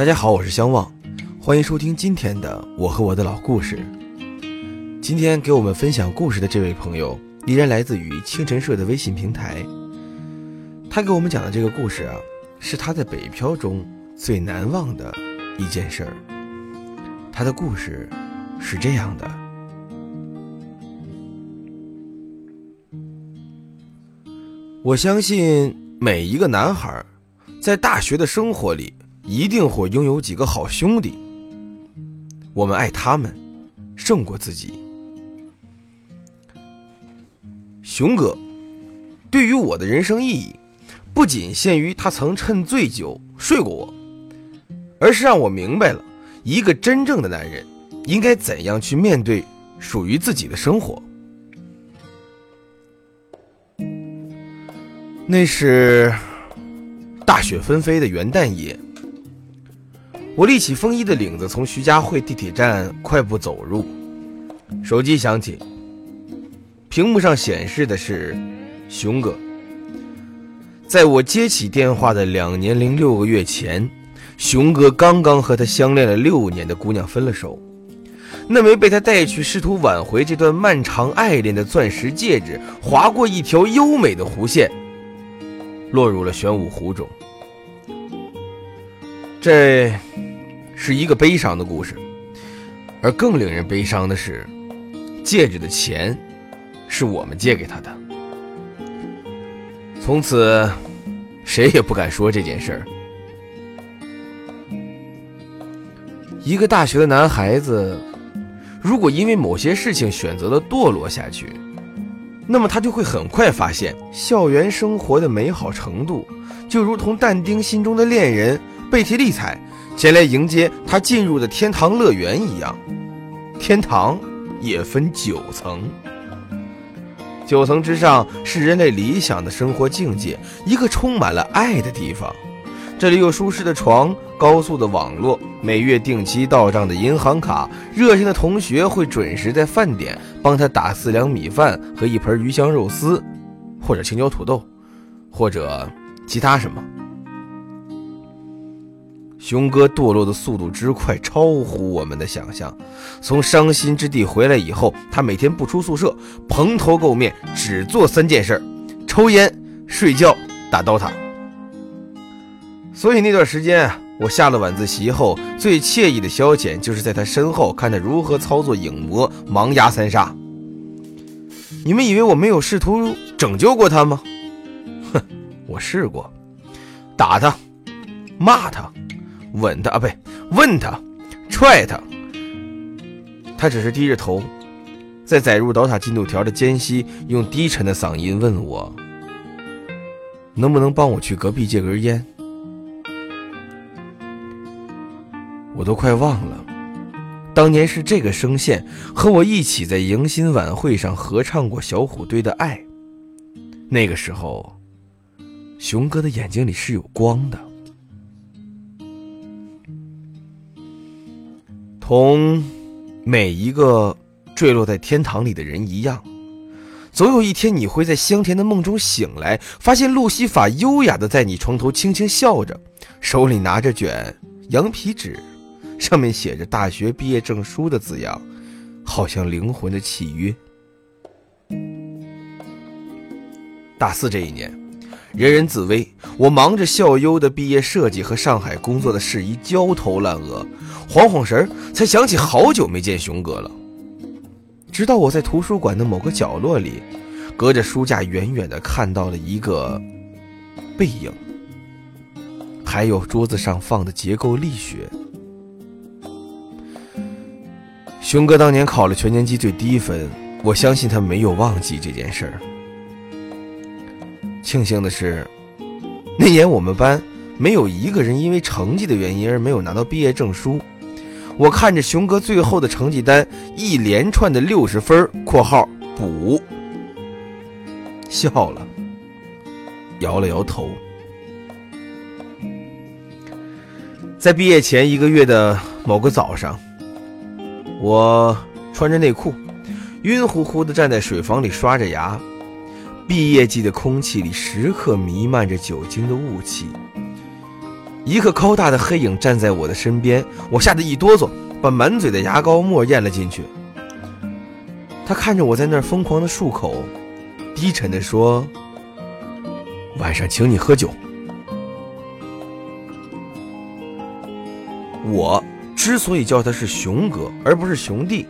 大家好，我是相望，欢迎收听今天的我和我的老故事。今天给我们分享故事的这位朋友，依然来自于清晨社的微信平台。他给我们讲的这个故事啊，是他在北漂中最难忘的一件事儿。他的故事是这样的：我相信每一个男孩在大学的生活里。一定会拥有几个好兄弟，我们爱他们胜过自己。熊哥对于我的人生意义，不仅限于他曾趁醉酒睡过我，而是让我明白了一个真正的男人应该怎样去面对属于自己的生活。那是大雪纷飞的元旦夜。我立起风衣的领子，从徐家汇地铁站快步走入。手机响起，屏幕上显示的是熊哥。在我接起电话的两年零六个月前，熊哥刚刚和他相恋了六年的姑娘分了手。那枚被他带去试图挽回这段漫长爱恋的钻石戒指，划过一条优美的弧线，落入了玄武湖中。这是一个悲伤的故事，而更令人悲伤的是，戒指的钱是我们借给他的。从此，谁也不敢说这件事儿。一个大学的男孩子，如果因为某些事情选择了堕落下去，那么他就会很快发现，校园生活的美好程度，就如同但丁心中的恋人。贝提丽彩前来迎接他进入的天堂乐园一样，天堂也分九层，九层之上是人类理想的生活境界，一个充满了爱的地方。这里有舒适的床、高速的网络、每月定期到账的银行卡，热心的同学会准时在饭点帮他打四两米饭和一盆鱼香肉丝，或者青椒土豆，或者其他什么。熊哥堕落的速度之快，超乎我们的想象。从伤心之地回来以后，他每天不出宿舍，蓬头垢面，只做三件事：抽烟、睡觉、打 DOTA。所以那段时间，我下了晚自习后，最惬意的消遣就是在他身后看他如何操作影魔，盲压三杀。你们以为我没有试图拯救过他吗？哼，我试过，打他，骂他。吻他啊，不，问他，踹他，他只是低着头，在载入倒塔进度条的间隙，用低沉的嗓音问我：“能不能帮我去隔壁借根烟？”我都快忘了，当年是这个声线和我一起在迎新晚会上合唱过小虎队的《爱》。那个时候，熊哥的眼睛里是有光的。同每一个坠落在天堂里的人一样，总有一天你会在香甜的梦中醒来，发现路西法优雅的在你床头轻轻笑着，手里拿着卷羊皮纸，上面写着大学毕业证书的字样，好像灵魂的契约。大四这一年，人人自危，我忙着校优的毕业设计和上海工作的事宜，焦头烂额。晃晃神，才想起好久没见熊哥了。直到我在图书馆的某个角落里，隔着书架远远的看到了一个背影，还有桌子上放的结构力学。熊哥当年考了全年级最低分，我相信他没有忘记这件事儿。庆幸的是，那年我们班没有一个人因为成绩的原因而没有拿到毕业证书。我看着熊哥最后的成绩单，一连串的六十分（括号补），笑了，摇了摇头。在毕业前一个月的某个早上，我穿着内裤，晕乎乎的站在水房里刷着牙。毕业季的空气里时刻弥漫着酒精的雾气。一个高大的黑影站在我的身边，我吓得一哆嗦，把满嘴的牙膏沫咽了进去。他看着我在那儿疯狂的漱口，低沉的说：“晚上请你喝酒。”我之所以叫他是熊哥而不是熊弟，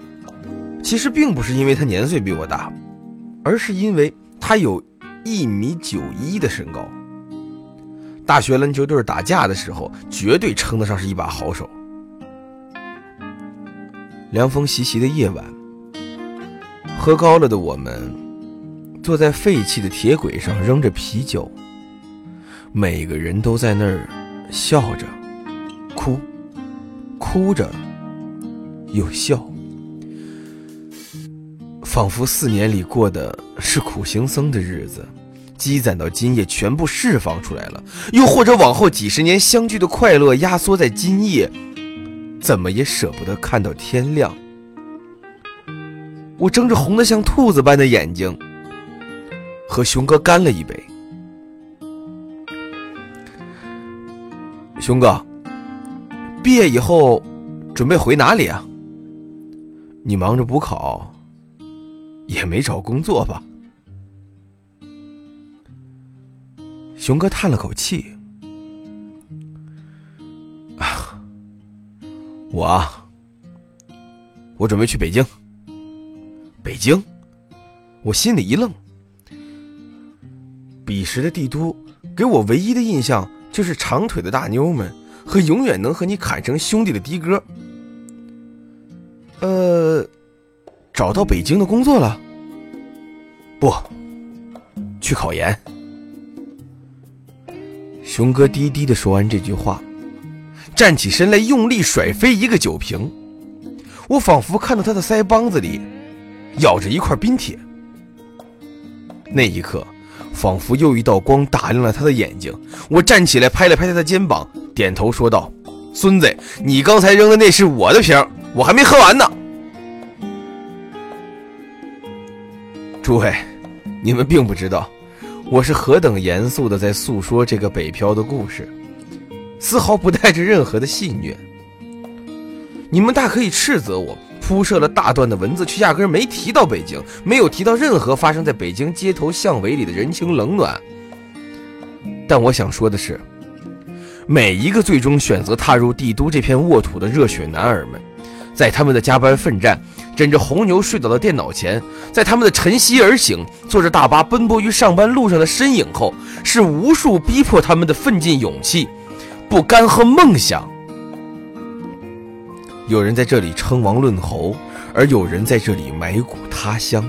其实并不是因为他年岁比我大，而是因为他有一米九一的身高。大学篮球队打架的时候，绝对称得上是一把好手。凉风习习的夜晚，喝高了的我们坐在废弃的铁轨上扔着啤酒，每个人都在那儿笑着，哭。哭着，又笑，仿佛四年里过的是苦行僧的日子，积攒到今夜全部释放出来了；又或者往后几十年相聚的快乐压缩在今夜，怎么也舍不得看到天亮。我睁着红的像兔子般的眼睛，和熊哥干了一杯。熊哥。毕业以后，准备回哪里啊？你忙着补考，也没找工作吧？熊哥叹了口气：“啊，我啊，我准备去北京。北京，我心里一愣。彼时的帝都，给我唯一的印象就是长腿的大妞们。”和永远能和你砍成兄弟的的哥，呃，找到北京的工作了？不，去考研。熊哥低低的说完这句话，站起身来，用力甩飞一个酒瓶。我仿佛看到他的腮帮子里咬着一块冰铁。那一刻，仿佛又一道光打亮了他的眼睛。我站起来，拍了拍他的肩膀。点头说道：“孙子，你刚才扔的那是我的瓶，我还没喝完呢。”诸位，你们并不知道，我是何等严肃的在诉说这个北漂的故事，丝毫不带着任何的戏谑。你们大可以斥责我铺设了大段的文字，却压根没提到北京，没有提到任何发生在北京街头巷尾里的人情冷暖。但我想说的是。每一个最终选择踏入帝都这片沃土的热血男儿们，在他们的加班奋战、枕着红牛睡倒的电脑前，在他们的晨曦而醒、坐着大巴奔波于上班路上的身影后，是无数逼迫他们的奋进勇气、不甘和梦想。有人在这里称王论侯，而有人在这里埋骨他乡。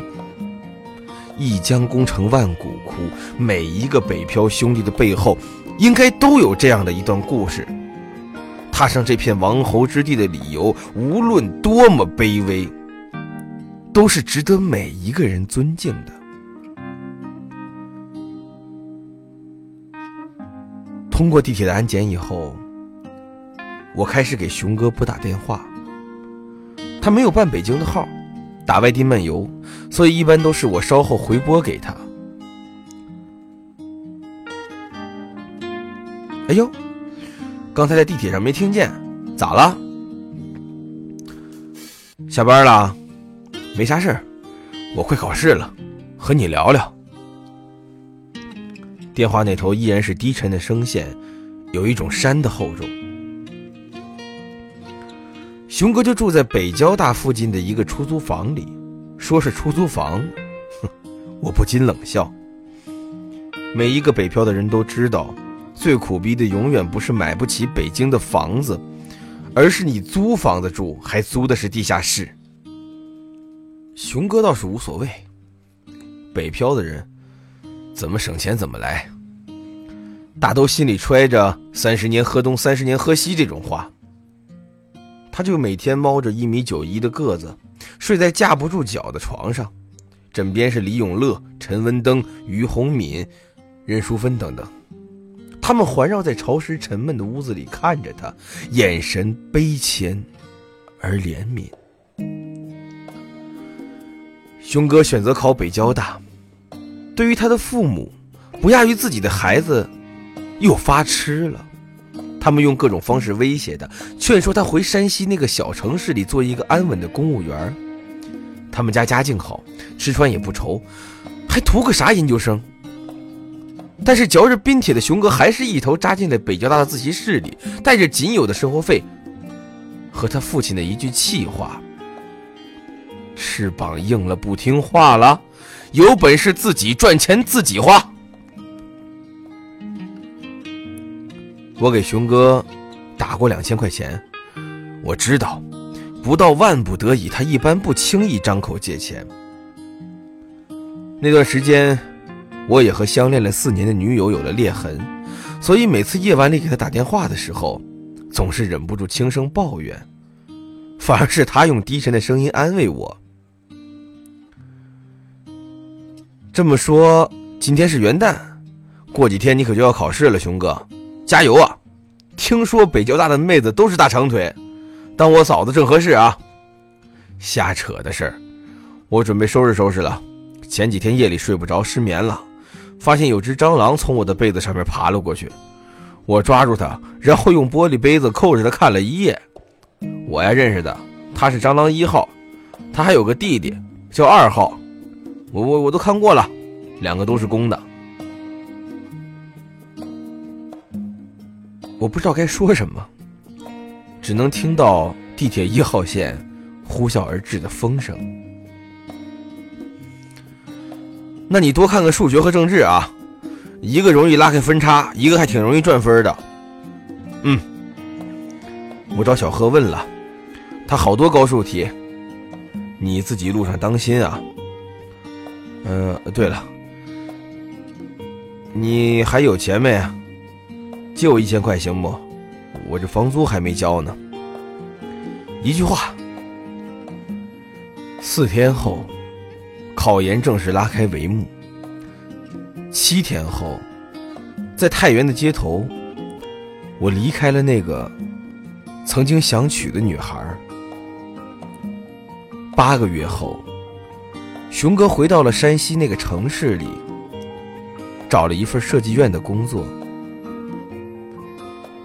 一将功成万骨枯，每一个北漂兄弟的背后。应该都有这样的一段故事。踏上这片王侯之地的理由，无论多么卑微，都是值得每一个人尊敬的。通过地铁的安检以后，我开始给熊哥拨打电话。他没有办北京的号，打外地漫游，所以一般都是我稍后回拨给他。哎呦，刚才在地铁上没听见，咋了？下班了？没啥事我快考试了，和你聊聊。电话那头依然是低沉的声线，有一种山的厚重。熊哥就住在北交大附近的一个出租房里，说是出租房，哼，我不禁冷笑。每一个北漂的人都知道。最苦逼的永远不是买不起北京的房子，而是你租房子住，还租的是地下室。熊哥倒是无所谓，北漂的人怎么省钱怎么来，大都心里揣着“三十年河东，三十年河西”这种话。他就每天猫着一米九一的个子，睡在架不住脚的床上，枕边是李永乐、陈文登、于洪敏、任淑芬等等。他们环绕在潮湿沉闷的屋子里，看着他，眼神悲谦而怜悯。熊哥选择考北交大，对于他的父母，不亚于自己的孩子又发痴了。他们用各种方式威胁他，劝说他回山西那个小城市里做一个安稳的公务员。他们家家境好，吃穿也不愁，还图个啥研究生？但是嚼着冰铁的熊哥还是一头扎进了北交大的自习室里，带着仅有的生活费和他父亲的一句气话：“翅膀硬了，不听话了，有本事自己赚钱自己花。”我给熊哥打过两千块钱，我知道，不到万不得已，他一般不轻易张口借钱。那段时间，我也和相恋了四年的女友有了裂痕，所以每次夜晚里给他打电话的时候，总是忍不住轻声抱怨，反而是他用低沉的声音安慰我。这么说，今天是元旦，过几天你可就要考试了，熊哥。加油啊！听说北交大的妹子都是大长腿，当我嫂子正合适啊。瞎扯的事儿，我准备收拾收拾了。前几天夜里睡不着，失眠了，发现有只蟑螂从我的被子上面爬了过去。我抓住它，然后用玻璃杯子扣着它看了一夜。我呀认识的，他是蟑螂一号，他还有个弟弟叫二号。我我我都看过了，两个都是公的。我不知道该说什么，只能听到地铁一号线呼啸而至的风声。那你多看看数学和政治啊，一个容易拉开分差，一个还挺容易赚分的。嗯，我找小贺问了，他好多高数题，你自己路上当心啊。嗯，对了，你还有钱没？借我一千块行不？我这房租还没交呢。一句话，四天后，考研正式拉开帷幕。七天后，在太原的街头，我离开了那个曾经想娶的女孩。八个月后，熊哥回到了山西那个城市里，找了一份设计院的工作。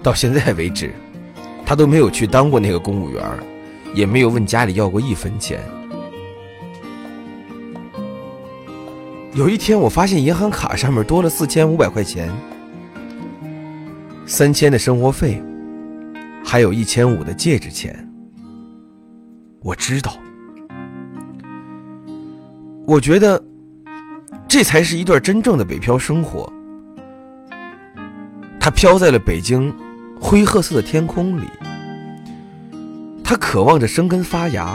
到现在为止，他都没有去当过那个公务员，也没有问家里要过一分钱。有一天，我发现银行卡上面多了四千五百块钱，三千的生活费，还有一千五的戒指钱。我知道，我觉得这才是一段真正的北漂生活。他飘在了北京。灰褐色的天空里，他渴望着生根发芽，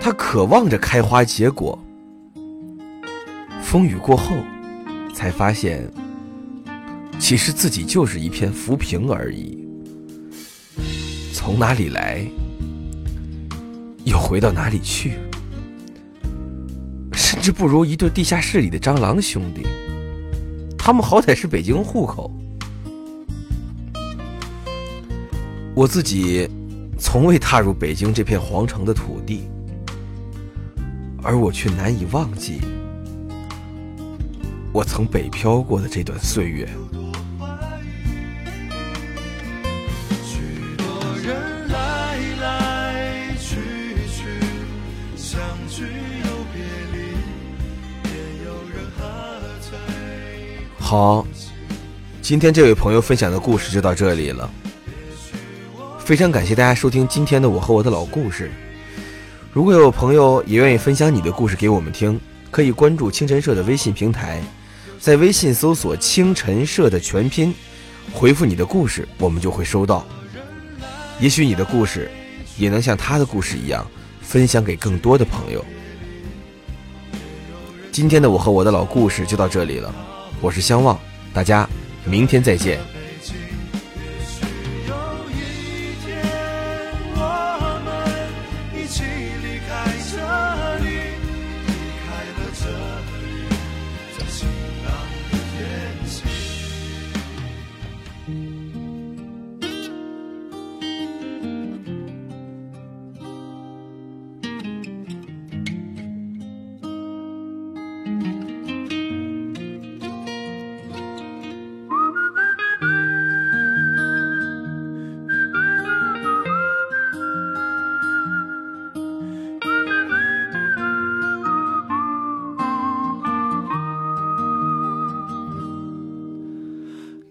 他渴望着开花结果。风雨过后，才发现，其实自己就是一片浮萍而已。从哪里来，又回到哪里去？甚至不如一对地下室里的蟑螂兄弟，他们好歹是北京户口。我自己从未踏入北京这片皇城的土地，而我却难以忘记我曾北漂过的这段岁月。好，今天这位朋友分享的故事就到这里了。非常感谢大家收听今天的我和我的老故事。如果有朋友也愿意分享你的故事给我们听，可以关注清晨社的微信平台，在微信搜索“清晨社”的全拼，回复你的故事，我们就会收到。也许你的故事也能像他的故事一样，分享给更多的朋友。今天的我和我的老故事就到这里了，我是相望，大家明天再见。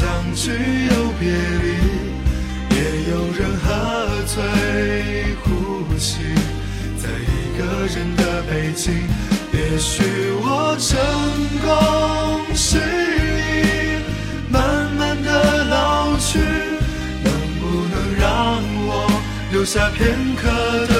相聚又别离，也有人喝醉呼吸，在一个人的北京。也许我成功失意，慢慢的老去，能不能让我留下片刻的